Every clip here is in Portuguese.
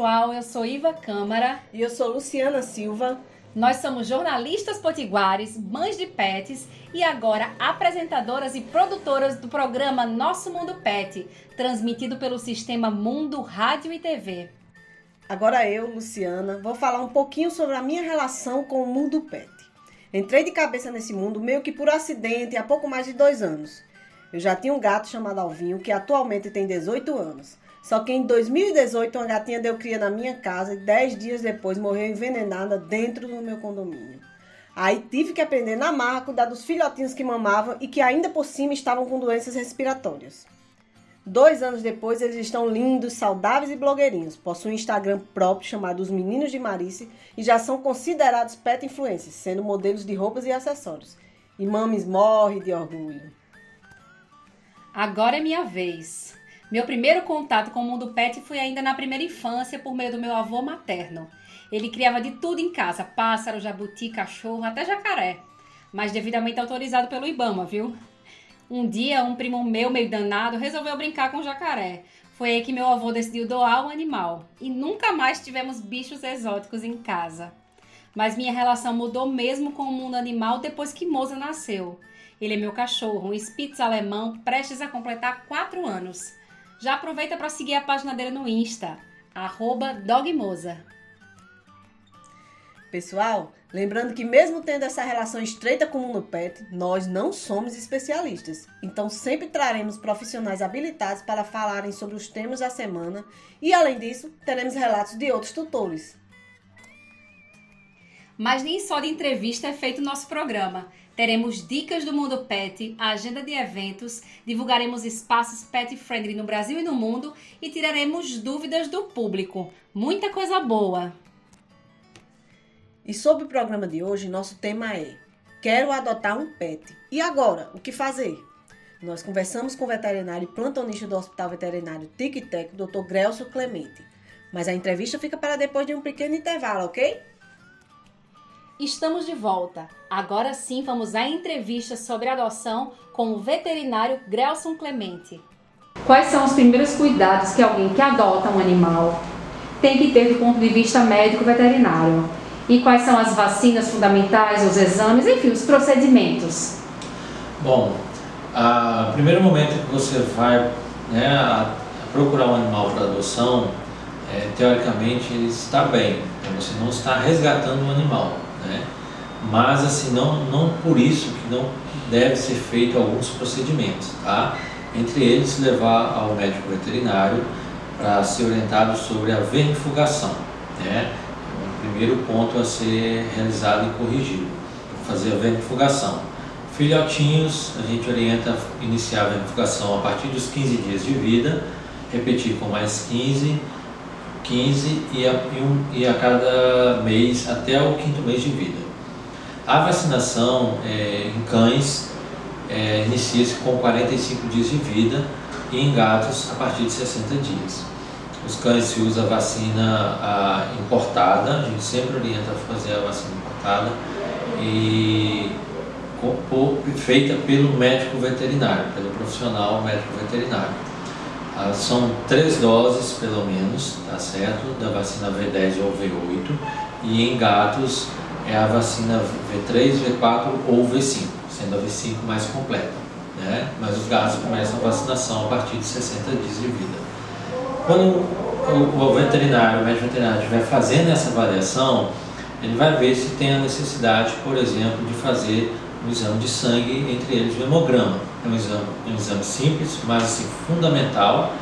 Pessoal, eu sou Iva Câmara. E eu sou Luciana Silva. Nós somos jornalistas potiguares, mães de pets e agora apresentadoras e produtoras do programa Nosso Mundo Pet, transmitido pelo sistema Mundo Rádio e TV. Agora eu, Luciana, vou falar um pouquinho sobre a minha relação com o mundo pet. Entrei de cabeça nesse mundo meio que por acidente há pouco mais de dois anos. Eu já tinha um gato chamado Alvinho, que atualmente tem 18 anos. Só que em 2018 uma gatinha deu cria na minha casa e 10 dias depois morreu envenenada dentro do meu condomínio. Aí tive que aprender na marra a cuidar dos filhotinhos que mamavam e que ainda por cima estavam com doenças respiratórias. Dois anos depois, eles estão lindos, saudáveis e blogueirinhos. Possuem um Instagram próprio chamado Os Meninos de Marice e já são considerados pet influencers, sendo modelos de roupas e acessórios. E Mames morre de orgulho. Agora é minha vez. Meu primeiro contato com o mundo pet foi ainda na primeira infância por meio do meu avô materno. Ele criava de tudo em casa: pássaro, jabuti, cachorro, até jacaré. Mas devidamente autorizado pelo Ibama, viu? Um dia, um primo meu, meio danado, resolveu brincar com o jacaré. Foi aí que meu avô decidiu doar o animal. E nunca mais tivemos bichos exóticos em casa. Mas minha relação mudou mesmo com o mundo animal depois que Moza nasceu. Ele é meu cachorro, um Spitz alemão, prestes a completar 4 anos. Já aproveita para seguir a página dele no Insta, dogmoza. Pessoal, lembrando que mesmo tendo essa relação estreita com o mundo pet, nós não somos especialistas. Então sempre traremos profissionais habilitados para falarem sobre os temas da semana e além disso, teremos relatos de outros tutores. Mas nem só de entrevista é feito o nosso programa. Teremos dicas do mundo pet, agenda de eventos, divulgaremos espaços pet friendly no Brasil e no mundo e tiraremos dúvidas do público. Muita coisa boa! E sobre o programa de hoje, nosso tema é: Quero adotar um pet. E agora, o que fazer? Nós conversamos com o veterinário e plantonista do Hospital Veterinário Tic Tec, Dr. Grelso Clemente. Mas a entrevista fica para depois de um pequeno intervalo, ok? Estamos de volta. Agora sim vamos à entrevista sobre adoção com o veterinário Grelson Clemente. Quais são os primeiros cuidados que alguém que adota um animal tem que ter do ponto de vista médico veterinário? e quais são as vacinas fundamentais, os exames, enfim, os procedimentos? Bom, o primeiro momento que você vai né, procurar um animal para adoção, é, teoricamente ele está bem, né, você não está resgatando um animal, né? mas assim, não, não por isso que não deve ser feito alguns procedimentos, tá? entre eles levar ao médico veterinário para ser orientado sobre a vermifugação, né? primeiro ponto a ser realizado e corrigido, fazer a vermifugação. Filhotinhos, a gente orienta iniciar a vermifugação a partir dos 15 dias de vida, repetir com mais 15, 15 e a, e, um, e a cada mês até o quinto mês de vida. A vacinação é, em cães é, inicia-se com 45 dias de vida e em gatos a partir de 60 dias. Os cães se usa a vacina importada, a gente sempre orienta a fazer a vacina importada e feita pelo médico veterinário, pelo profissional médico veterinário. Ah, são três doses, pelo menos, tá certo? Da vacina V10 ou V8 e em gatos é a vacina V3, V4 ou V5, sendo a V5 mais completa. Né? Mas os gatos começam a vacinação a partir de 60 dias de vida. Quando o, veterinário, o médico veterinário estiver fazendo essa avaliação, ele vai ver se tem a necessidade, por exemplo, de fazer um exame de sangue, entre eles o hemograma. É um exame, um exame simples, mas assim, fundamental.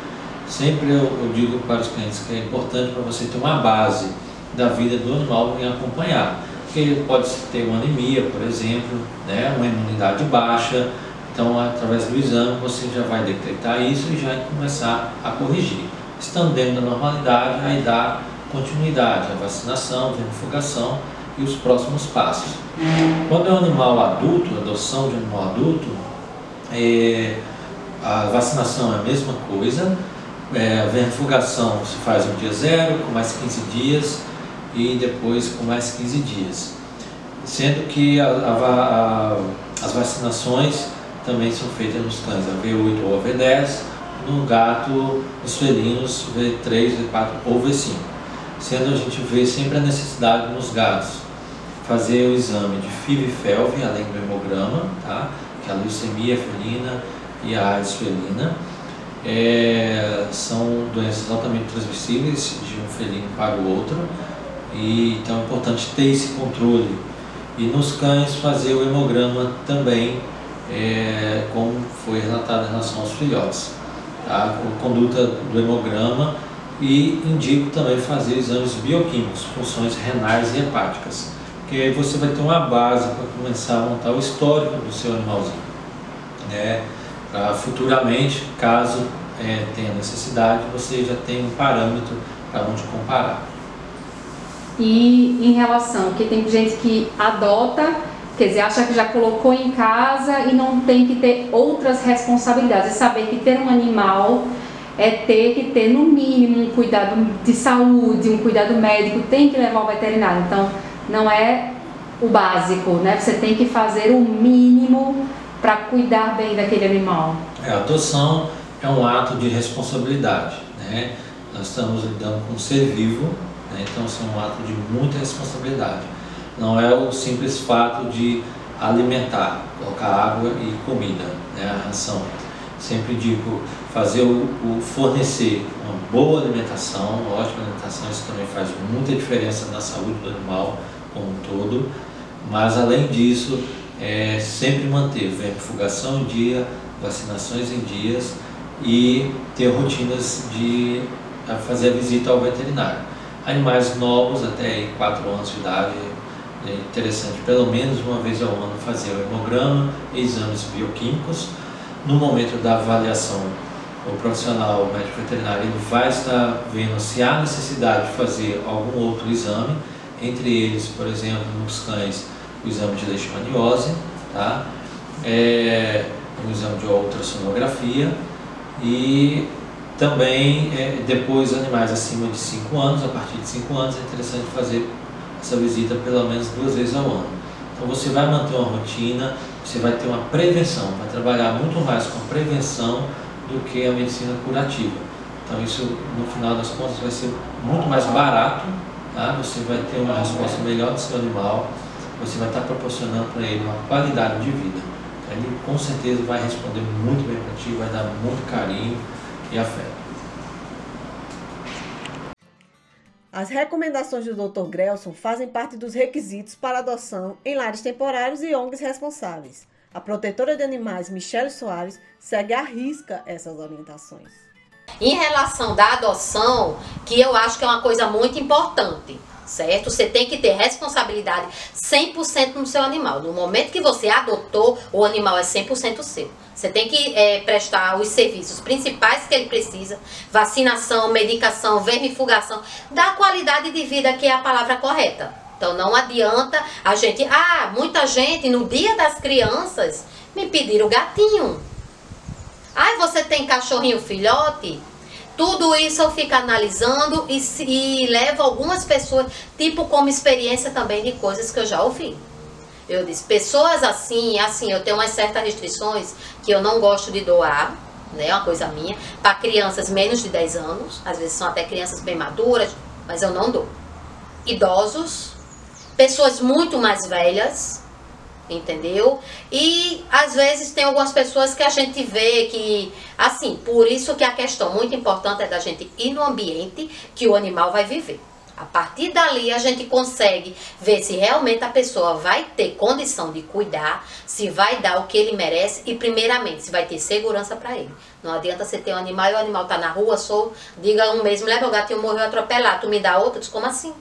Sempre eu, eu digo para os clientes que é importante para você ter uma base da vida do animal em acompanhar. Porque ele pode ter uma anemia, por exemplo, né, uma imunidade baixa. Então, através do exame, você já vai detectar isso e já começar a corrigir estando dentro da normalidade, aí dá continuidade, a vacinação, vermifugação e os próximos passos. Quando é um animal adulto, adoção de animal adulto, é, a vacinação é a mesma coisa, é, a vermifugação se faz no dia zero, com mais 15 dias, e depois com mais 15 dias. Sendo que a, a, a, as vacinações também são feitas nos cães, a V8 ou a V10, no gato, os felinos V3, V4 ou V5. Sendo a gente vê sempre a necessidade nos gatos fazer o exame de FIV e FeLV, além do hemograma, tá? A leucemia felina e a AIDS felina. É, são doenças altamente transmissíveis de um felino para o outro, e então é importante ter esse controle. E nos cães fazer o hemograma também, é, como foi relatado em relação aos filhotes. Tá? A conduta do hemograma e indico também fazer exames bioquímicos, funções renais e hepáticas, porque aí você vai ter uma base para começar a montar o histórico do seu animalzinho, né? Para futuramente, caso é, tenha necessidade, você já tem um parâmetro para onde comparar. E em relação, que tem gente que adota, quer dizer, acha que já colocou em casa e não tem que ter outras responsabilidades, saber que ter um animal é ter que ter no mínimo um cuidado de saúde, um cuidado médico, tem que levar ao veterinário. Então, não é o básico, né? Você tem que fazer o mínimo para cuidar bem daquele animal. É, a adoção é um ato de responsabilidade, né? Nós estamos lidando com um ser vivo, né? então isso é um ato de muita responsabilidade. Não é o simples fato de alimentar, colocar água e comida, né? a ração. Sempre digo fazer o, o, fornecer uma boa alimentação, uma ótima alimentação, isso também faz muita diferença na saúde do animal como um todo, mas além disso, é sempre manter vermifugação em dia, vacinações em dias e ter rotinas de fazer a visita ao veterinário. Animais novos, até 4 anos de idade, é interessante pelo menos uma vez ao ano fazer o hemograma, exames bioquímicos. No momento da avaliação o profissional o médico veterinário ele vai estar vendo se há necessidade de fazer algum outro exame, entre eles, por exemplo, nos cães, o exame de leishmaniose, tá? É, um exame de ultrassonografia e também é, depois animais acima de 5 anos, a partir de 5 anos é interessante fazer essa visita pelo menos duas vezes ao ano. Então você vai manter uma rotina, você vai ter uma prevenção, vai trabalhar muito mais com a prevenção do que a medicina curativa. Então isso no final das contas vai ser muito mais barato, tá? você vai ter uma resposta melhor do seu animal, você vai estar proporcionando para ele uma qualidade de vida. Ele com certeza vai responder muito bem para ti, vai dar muito carinho e afeto. As recomendações do Dr. Grelson fazem parte dos requisitos para adoção em lares temporários e ONGs responsáveis. A protetora de animais, Michele Soares, segue à risca essas orientações. Em relação da adoção, que eu acho que é uma coisa muito importante, certo? Você tem que ter responsabilidade 100% no seu animal. No momento que você adotou, o animal é 100% seu. Você tem que é, prestar os serviços principais que ele precisa: vacinação, medicação, vermifugação, da qualidade de vida que é a palavra correta. Então não adianta a gente. Ah, muita gente no dia das crianças me pediram gatinho. Ah, você tem cachorrinho filhote? Tudo isso eu fico analisando e, e levo algumas pessoas, tipo como experiência também de coisas que eu já ouvi. Eu disse, pessoas assim, assim, eu tenho umas certas restrições que eu não gosto de doar, né? Uma coisa minha, para crianças menos de 10 anos, às vezes são até crianças bem maduras, mas eu não dou. Idosos, pessoas muito mais velhas, entendeu? E às vezes tem algumas pessoas que a gente vê que, assim, por isso que a questão muito importante é da gente ir no ambiente que o animal vai viver. A partir dali a gente consegue ver se realmente a pessoa vai ter condição de cuidar, se vai dar o que ele merece e primeiramente se vai ter segurança para ele. Não adianta você ter um animal e o animal tá na rua, sou, diga um mês, leva o gatinho morreu atropelado, tu me dá outro, diz como assim?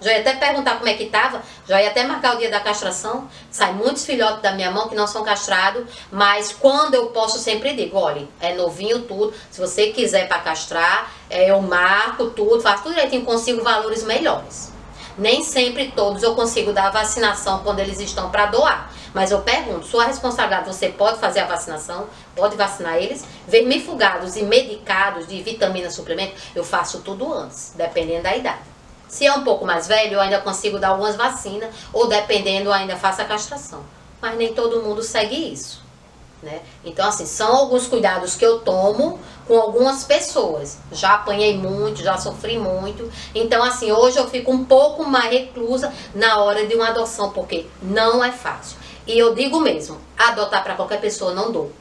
Já ia até perguntar como é que tava, já ia até marcar o dia da castração. Sai muitos filhotes da minha mão que não são castrados, mas quando eu posso, sempre digo: olha, é novinho tudo. Se você quiser para castrar, é, eu marco tudo, faço tudo direitinho, consigo valores melhores. Nem sempre todos eu consigo dar a vacinação quando eles estão para doar. Mas eu pergunto, sua responsabilidade, você pode fazer a vacinação? Pode vacinar eles? Vermifugados e medicados de vitamina, suplemento, eu faço tudo antes, dependendo da idade. Se é um pouco mais velho, eu ainda consigo dar algumas vacinas, ou dependendo, ainda faço a castração. Mas nem todo mundo segue isso. Né? Então, assim, são alguns cuidados que eu tomo com algumas pessoas. Já apanhei muito, já sofri muito. Então, assim, hoje eu fico um pouco mais reclusa na hora de uma adoção, porque não é fácil. E eu digo mesmo, adotar para qualquer pessoa não dou.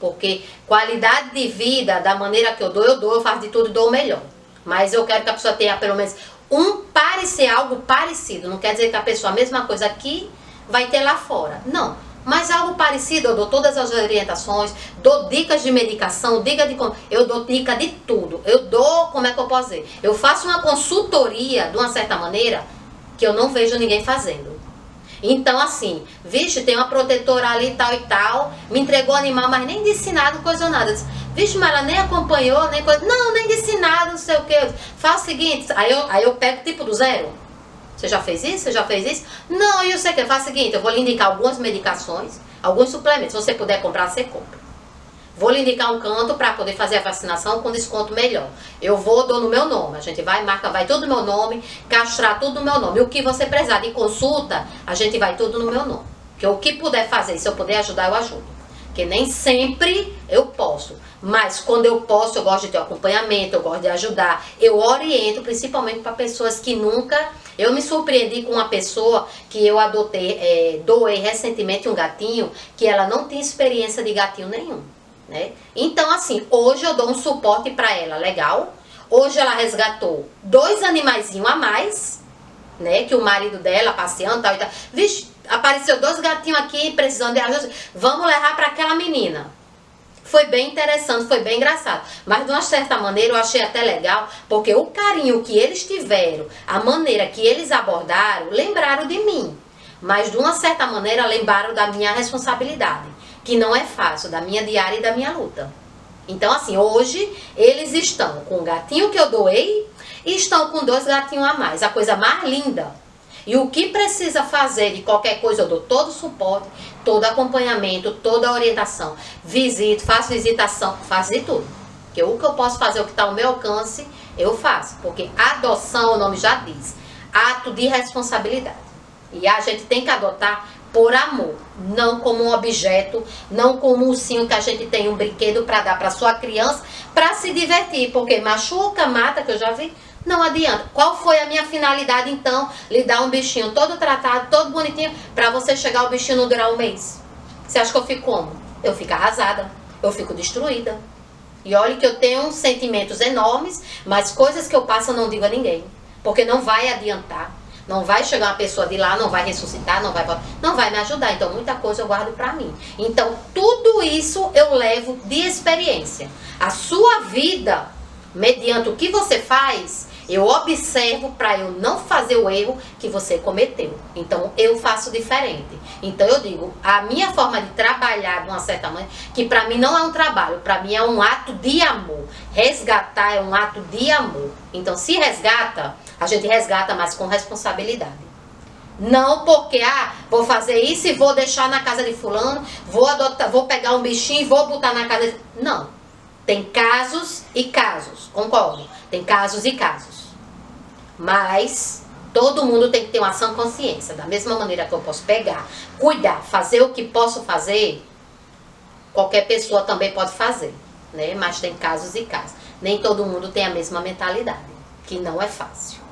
Porque qualidade de vida, da maneira que eu dou, eu dou, eu faço de tudo e dou o melhor. Mas eu quero que a pessoa tenha pelo menos um parecer algo parecido. Não quer dizer que a pessoa, a mesma coisa aqui, vai ter lá fora. Não. Mas algo parecido, eu dou todas as orientações, dou dicas de medicação, dica de como. Eu dou dica de tudo. Eu dou, como é que eu posso dizer? Eu faço uma consultoria, de uma certa maneira, que eu não vejo ninguém fazendo. Então, assim, vixe, tem uma protetora ali tal e tal, me entregou animal, mas nem disse nada, coisa nada. Vixe, mas ela nem acompanhou, nem coisa. Não, nem disse nada, não sei o que. Faz o seguinte, aí eu, aí eu pego tipo do zero. Você já fez isso? Você já fez isso? Não, e você quer? Faz o seguinte, eu vou lhe indicar algumas medicações, alguns suplementos. Se você puder comprar, você compra. Vou lhe indicar um canto para poder fazer a vacinação com desconto melhor. Eu vou, dou no meu nome. A gente vai, marca, vai tudo no meu nome, castrar tudo no meu nome. O que você precisar de consulta, a gente vai tudo no meu nome. Que o que puder fazer, se eu puder ajudar, eu ajudo. Porque nem sempre eu posso. Mas quando eu posso, eu gosto de ter acompanhamento, eu gosto de ajudar. Eu oriento principalmente para pessoas que nunca. Eu me surpreendi com uma pessoa que eu adotei, é, doei recentemente um gatinho, que ela não tem experiência de gatinho nenhum né? Então, assim, hoje eu dou um suporte para ela, legal. Hoje ela resgatou dois animaizinhos a mais, né? Que o marido dela passeando tal e tal. Vixe, apareceu dois gatinhos aqui precisando de ajuda. Vamos levar para aquela menina. Foi bem interessante, foi bem engraçado. Mas de uma certa maneira eu achei até legal, porque o carinho que eles tiveram, a maneira que eles abordaram, lembraram de mim. Mas de uma certa maneira lembraram da minha responsabilidade que não é fácil, da minha diária e da minha luta. Então, assim, hoje eles estão com o gatinho que eu doei e estão com dois gatinhos a mais. A coisa mais linda. E o que precisa fazer de qualquer coisa, eu dou todo o suporte, todo acompanhamento, toda a orientação. Visito, faço visitação, faço de tudo. Porque o que eu posso fazer, o que está ao meu alcance, eu faço. Porque adoção, o nome já diz, ato de responsabilidade. E a gente tem que adotar por amor, não como um objeto, não como um ursinho que a gente tem um brinquedo para dar para sua criança para se divertir, porque machuca, mata, que eu já vi, não adianta. Qual foi a minha finalidade então? Lhe dar um bichinho todo tratado, todo bonitinho, para você chegar o bichinho não durar um mês? Você acha que eu fico como? Eu fico arrasada, eu fico destruída. E olha que eu tenho sentimentos enormes, mas coisas que eu passo eu não digo a ninguém, porque não vai adiantar. Não vai chegar uma pessoa de lá, não vai ressuscitar, não vai não vai me ajudar. Então muita coisa eu guardo para mim. Então tudo isso eu levo de experiência. A sua vida, mediante o que você faz, eu observo para eu não fazer o erro que você cometeu. Então eu faço diferente. Então eu digo, a minha forma de trabalhar de uma certa maneira, que para mim não é um trabalho, para mim é um ato de amor. Resgatar é um ato de amor. Então se resgata, a gente resgata, mas com responsabilidade. Não porque, ah, vou fazer isso e vou deixar na casa de fulano, vou adotar, vou pegar um bichinho e vou botar na casa de... Não. Tem casos e casos, concordo. Tem casos e casos. Mas todo mundo tem que ter uma ação consciência. Da mesma maneira que eu posso pegar, cuidar, fazer o que posso fazer, qualquer pessoa também pode fazer. Né? Mas tem casos e casos. Nem todo mundo tem a mesma mentalidade, que não é fácil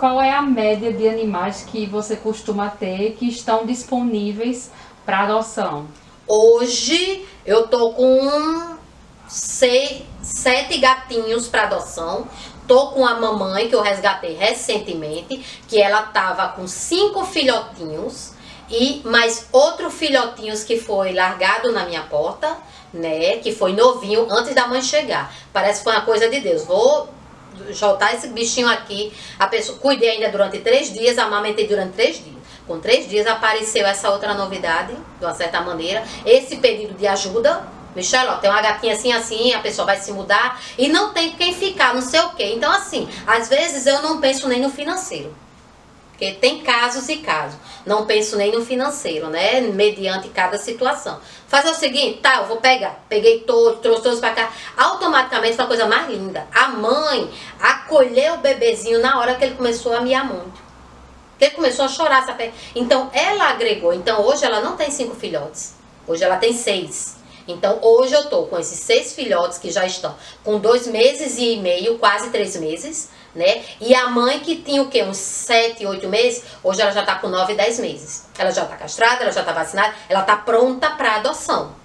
qual é a média de animais que você costuma ter que estão disponíveis para adoção? Hoje eu tô com seis, sete gatinhos para adoção. Tô com a mamãe que eu resgatei recentemente, que ela tava com cinco filhotinhos e mais outro filhotinhos que foi largado na minha porta, né? Que foi novinho antes da mãe chegar. Parece que foi uma coisa de Deus. Vou soltar esse bichinho aqui. A pessoa cuidei ainda durante três dias, amamentei durante três dias. Com três dias apareceu essa outra novidade, de uma certa maneira. Esse pedido de ajuda. Michelle, ó, tem uma gatinha assim, assim, a pessoa vai se mudar e não tem quem ficar, não sei o quê. Então, assim, às vezes eu não penso nem no financeiro. Porque tem casos e casos. Não penso nem no financeiro, né? Mediante cada situação. Fazer o seguinte, tá, eu vou pegar. Peguei todo, trouxe todos pra cá. Automaticamente foi a coisa mais linda. A mãe acolheu o bebezinho na hora que ele começou a miar muito. Ele começou a chorar, sabe? Então, ela agregou. Então, hoje ela não tem cinco filhotes. Hoje ela tem seis. Então hoje eu tô com esses seis filhotes que já estão com dois meses e meio, quase três meses, né? E a mãe que tinha o quê? Uns sete, oito meses, hoje ela já tá com nove, dez meses. Ela já tá castrada, ela já tá vacinada, ela tá pronta para adoção.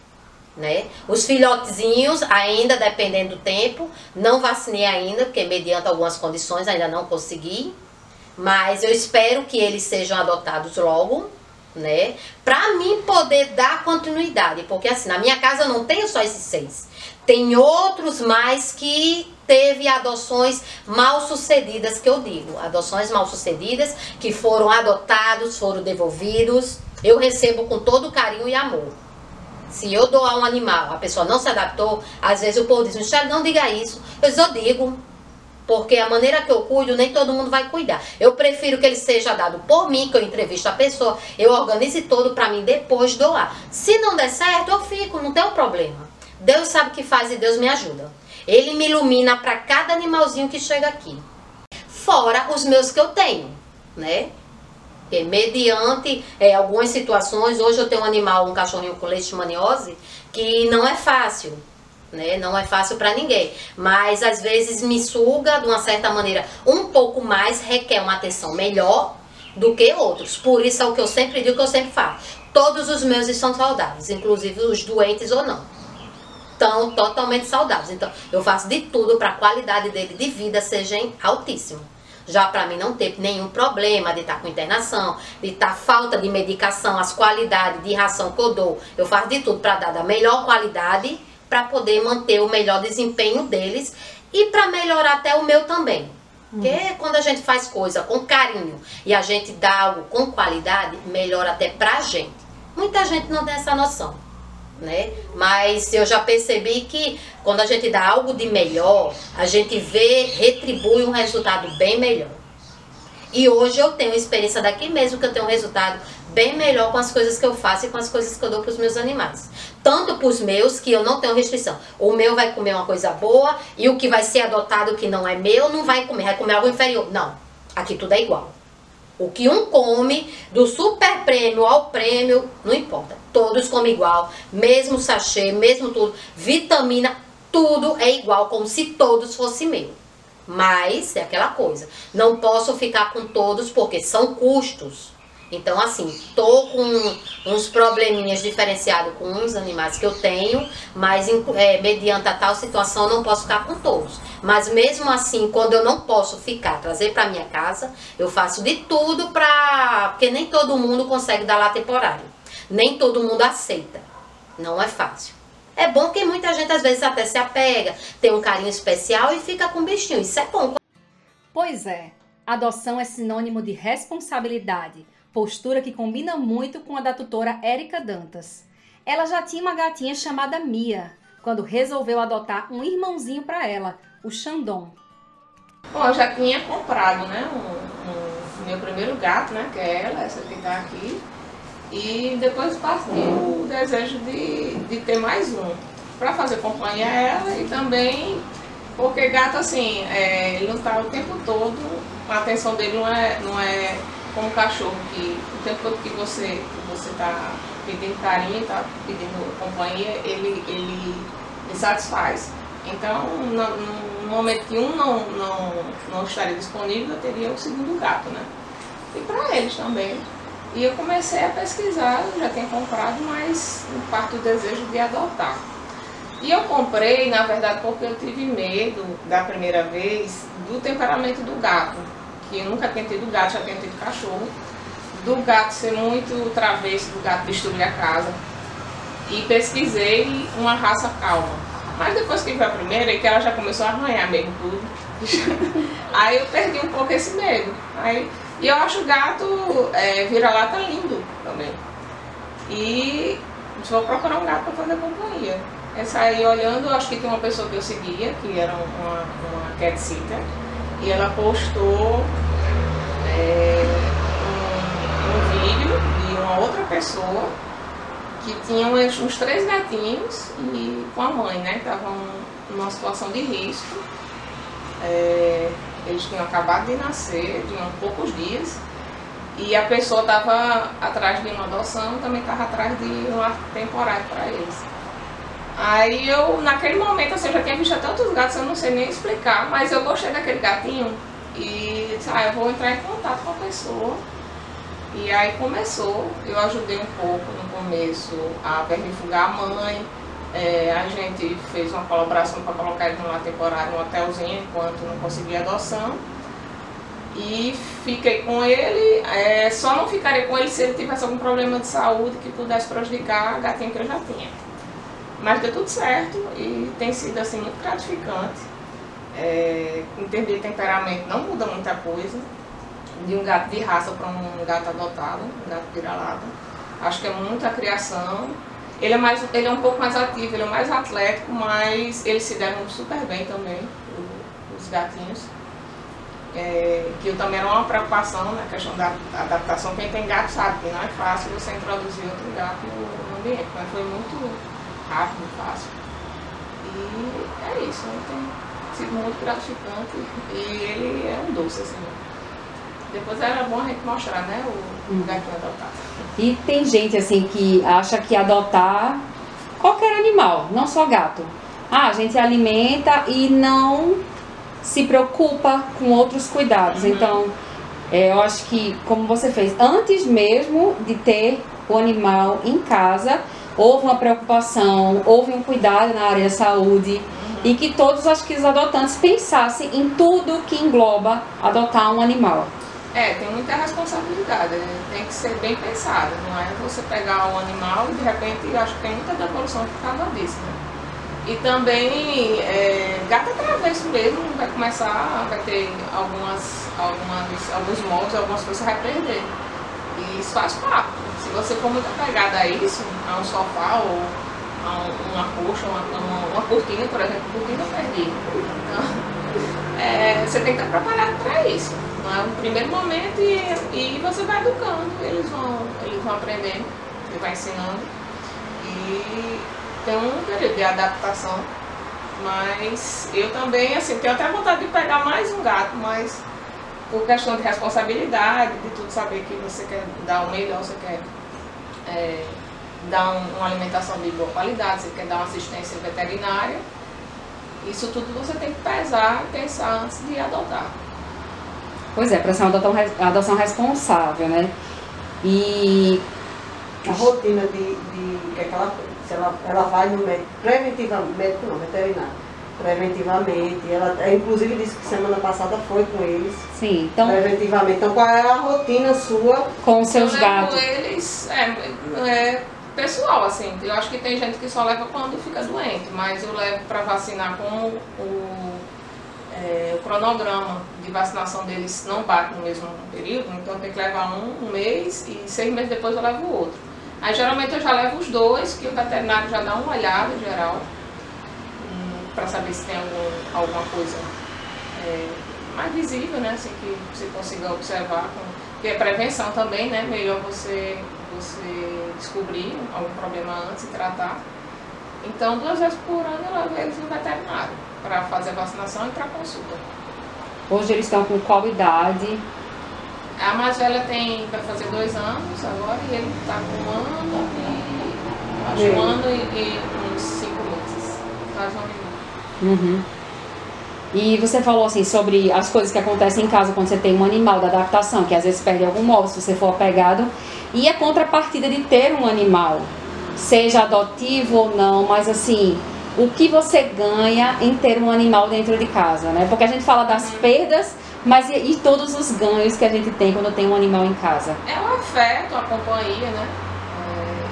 Né? Os filhotezinhos, ainda dependendo do tempo, não vacinei ainda, porque mediante algumas condições ainda não consegui. Mas eu espero que eles sejam adotados logo, né? Pra mim poder dar continuidade. Porque assim, na minha casa eu não tenho só esses seis. Tem outros mais que teve adoções mal sucedidas, que eu digo. Adoções mal sucedidas, que foram adotados, foram devolvidos. Eu recebo com todo carinho e amor. Se eu doar um animal, a pessoa não se adaptou, às vezes o povo diz, não diga isso. Eu, eu digo, porque a maneira que eu cuido, nem todo mundo vai cuidar. Eu prefiro que ele seja dado por mim, que eu entrevisto a pessoa, eu organize todo para mim depois doar. Se não der certo, eu fico, não tem um problema. Deus sabe o que faz e Deus me ajuda. Ele me ilumina para cada animalzinho que chega aqui. Fora os meus que eu tenho, né? Porque mediante é, algumas situações, hoje eu tenho um animal, um cachorrinho com leishmaniose, que não é fácil né? Não é fácil para ninguém, mas às vezes me suga de uma certa maneira um pouco mais, requer uma atenção melhor do que outros. Por isso é o que eu sempre digo, que eu sempre falo. Todos os meus estão saudáveis, inclusive os doentes ou não. Estão totalmente saudáveis. Então, eu faço de tudo para a qualidade dele de vida seja altíssima. Já para mim não ter nenhum problema de estar tá com internação, de estar tá falta de medicação, as qualidades de ração que eu dou. Eu faço de tudo para dar da melhor qualidade para poder manter o melhor desempenho deles e para melhorar até o meu também. Porque uhum. quando a gente faz coisa com carinho e a gente dá algo com qualidade, melhora até pra gente. Muita gente não tem essa noção, né? Mas eu já percebi que quando a gente dá algo de melhor, a gente vê, retribui um resultado bem melhor. E hoje eu tenho experiência daqui mesmo que eu tenho um resultado bem melhor com as coisas que eu faço e com as coisas que eu dou para os meus animais. Tanto para os meus, que eu não tenho restrição. O meu vai comer uma coisa boa e o que vai ser adotado que não é meu não vai comer, vai comer algo inferior. Não, aqui tudo é igual. O que um come, do super prêmio ao prêmio, não importa. Todos comem igual, mesmo sachê, mesmo tudo. Vitamina, tudo é igual, como se todos fossem meu. Mas é aquela coisa. Não posso ficar com todos porque são custos. Então, assim, tô com uns probleminhas diferenciados com uns animais que eu tenho, mas é, mediante a tal situação eu não posso ficar com todos. Mas mesmo assim, quando eu não posso ficar, trazer para minha casa, eu faço de tudo para, porque nem todo mundo consegue dar lá temporário. Nem todo mundo aceita. Não é fácil. É bom que muita gente às vezes até se apega, tem um carinho especial e fica com bichinho. Isso é bom. Pois é, adoção é sinônimo de responsabilidade postura que combina muito com a da tutora Érica Dantas. Ela já tinha uma gatinha chamada Mia, quando resolveu adotar um irmãozinho para ela, o Xandon. Bom, eu já tinha comprado, né, um, meu primeiro gato, né, que é ela, essa que está aqui, e depois partiu o desejo de, de ter mais um, para fazer companhia a ela e também porque gato assim, é, ele não está o tempo todo, a atenção dele não é, não é como cachorro, que o tempo todo que você está pedindo carinho, está pedindo companhia, ele, ele, ele satisfaz. Então, no, no, momento que um não, não, não estaria disponível, eu teria o segundo gato, né? E para eles também. E eu comecei a pesquisar, eu já tinha comprado, mas parte do desejo de adotar. E eu comprei, na verdade, porque eu tive medo da primeira vez do temperamento do gato que eu nunca tinha tido gato, já tinha tido cachorro, do gato ser muito travesso, do gato destruir a casa. E pesquisei uma raça calma. Mas depois que vi a primeira, e que ela já começou a arranhar mesmo tudo, aí eu perdi um pouco esse medo. Aí, e eu acho o gato é, vira-lata lindo também. E vou procurar um gato para fazer companhia. Essa aí olhando, acho que tem uma pessoa que eu seguia, que era uma, uma cat sitter e ela postou é, um, um, vídeo de uma outra pessoa que tinha uns, uns três gatinhos e com a mãe, né? Estavam numa situação de risco. É, eles tinham acabado de nascer, tinham poucos dias. E a pessoa estava atrás de uma adoção, também estava atrás de um lar temporário para eles. Aí eu, naquele momento, assim, eu já tinha visto tantos gatos, eu não sei nem explicar, mas eu gostei daquele gatinho e disse, ah, eu vou entrar em contato com a pessoa. E aí começou, eu ajudei um pouco no começo a vermifugar a mãe, é, a gente fez uma colaboração para colocar ele numa temporária, um hotelzinho, enquanto não conseguia adoção. E fiquei com ele, é, só não ficaria com ele se ele tivesse algum problema de saúde que pudesse prejudicar a gatinha que eu já tinha. Mas deu tudo certo e tem sido assim muito gratificante. É, temperamento não muda muita coisa. De um gato de raça para um gato adotado, um gato vira-lata. Acho que é muita criação. Ele é, mais, ele é um pouco mais ativo, ele é mais atlético, mas eles se deram super bem também, os gatinhos. É, que também era uma preocupação na questão da adaptação. Quem tem gato sabe que não é fácil você introduzir outro gato no ambiente, mas foi muito rápido, fácil. E é isso, né? tem sido muito gratificante e ele é um doce, assim. Depois era bom a gente mostrar, né, o, o gatinho adotado. E tem gente assim que acha que adotar qualquer animal, não só gato. Ah, a gente alimenta e não se preocupa com outros cuidados. Uhum. Então, é, eu acho que como você fez, antes mesmo de ter o animal em casa, houve uma preocupação, houve um cuidado na área da saúde e que todos acho que os adotantes pensassem em tudo que engloba adotar um animal. É, tem muita responsabilidade, né? tem que ser bem pensado, não é você pegar um animal e de repente acho que tem muita devolução por causa disso, né? E também é, gato travesso mesmo vai começar, vai ter algumas, algumas, alguns modos, algumas coisas que vai perder. E isso faz parte. Você for muito apegada a isso, a um sofá ou a um- uma coxa, uma, uma, uma cortina, por exemplo, cortina eu perdi. Então, é, você tem que estar preparado para isso. Não é um primeiro momento e, e você vai educando, eles vão, eles vão aprendendo, você vai ensinando. E tem um período de adaptação. Mas eu também, assim, tenho até vontade de pegar mais um gato, mas por questão de responsabilidade, de tudo saber que você quer dar o melhor, você quer é, dar um- uma alimentação de boa qualidade, você quer dar uma assistência veterinária. Isso tudo você tem que pesar e pensar antes de adotar. Pois é, para ser uma adoção, adoção responsável, né? E A rotina de, de que é que ela, se ela, ela vai no médico, preventivamente, médico não, veterinário, preventivamente, ela é, inclusive disse que semana passada foi com eles, sim, então preventivamente. Então qual é a rotina sua? com os seus eu levo gatos. eles, é, é pessoal, assim. Eu acho que tem gente que só leva quando fica doente, mas eu levo para vacinar com o, é, o cronograma de vacinação deles não bate no mesmo período, então tem que levar um, um mês e seis meses depois eu levo o outro. Aí geralmente eu já levo os dois, que o veterinário já dá uma olhada geral para saber se tem algum, alguma coisa é, mais visível, né? Assim, que você consiga observar. Com, porque é prevenção também, né? Melhor você, você descobrir algum problema antes e tratar. Então, duas vezes por ano eu levo eles no veterinário para fazer a vacinação e para consulta. Hoje eles estão com qual idade? A mais velha tem, vai fazer dois anos agora e ele está com um ano e. Acho um ano e, e uns cinco meses. E meio. Uhum. E você falou assim sobre as coisas que acontecem em casa quando você tem um animal da adaptação, que às vezes perde algum móvel se você for apegado, e a contrapartida de ter um animal, seja adotivo ou não, mas assim, o que você ganha em ter um animal dentro de casa, né? Porque a gente fala das perdas, mas e, e todos os ganhos que a gente tem quando tem um animal em casa? É um afeto, uma companhia, né?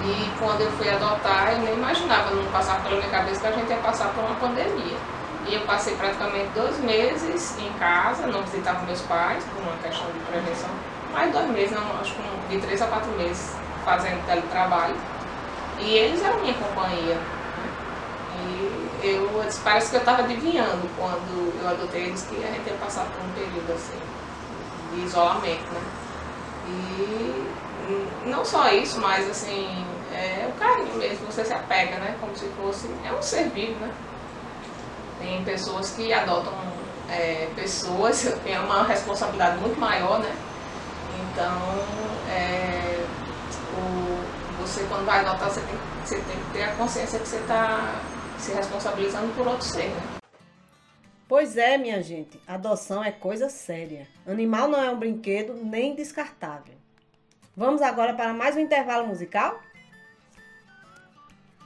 E quando eu fui adotar, eu nem imaginava, não passar pela minha cabeça que a gente ia passar por uma pandemia. E eu passei praticamente dois meses em casa, não visitava meus pais, por uma questão de prevenção. Mais dois meses, não, acho que de três a quatro meses fazendo teletrabalho. E eles eram minha companhia. né? E eu, parece que eu estava adivinhando quando eu adotei eles que a gente ia passar por um período assim, de isolamento, né? E não só isso, mas assim, é o carinho mesmo, você se apega, né? Como se fosse. É um ser vivo, né? Tem pessoas que adotam é, pessoas, tem uma responsabilidade muito maior, né? Então, é, o, você quando vai adotar, você tem, você tem que ter a consciência que você está se responsabilizando por outro ser, né? Pois é, minha gente, adoção é coisa séria. Animal não é um brinquedo nem descartável. Vamos agora para mais um intervalo musical?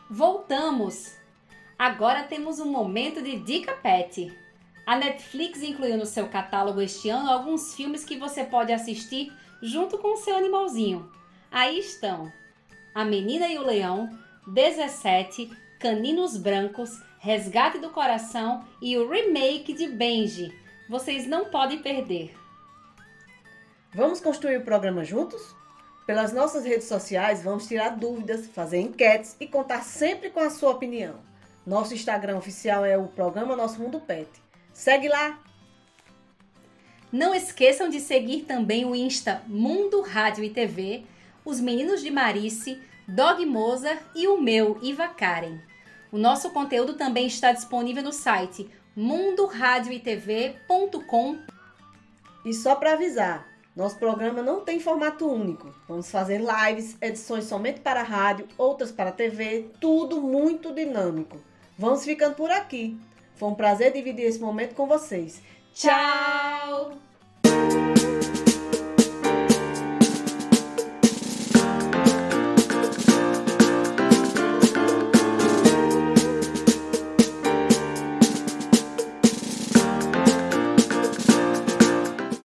Voltamos! Agora temos um momento de dica pet. A Netflix incluiu no seu catálogo este ano alguns filmes que você pode assistir junto com seu animalzinho. Aí estão: A Menina e o Leão, 17, Caninos Brancos, Resgate do Coração e o remake de Benji. Vocês não podem perder. Vamos construir o programa juntos? Pelas nossas redes sociais, vamos tirar dúvidas, fazer enquetes e contar sempre com a sua opinião. Nosso Instagram oficial é o programa Nosso Mundo Pet. Segue lá! Não esqueçam de seguir também o Insta Mundo Rádio e TV, os meninos de Marice, Dog Moza e o meu, Iva Karen. O nosso conteúdo também está disponível no site mundoradioitv.com. E só para avisar, nosso programa não tem formato único. Vamos fazer lives, edições somente para rádio, outras para TV, tudo muito dinâmico. Vamos ficando por aqui. Foi um prazer dividir esse momento com vocês. Tchau!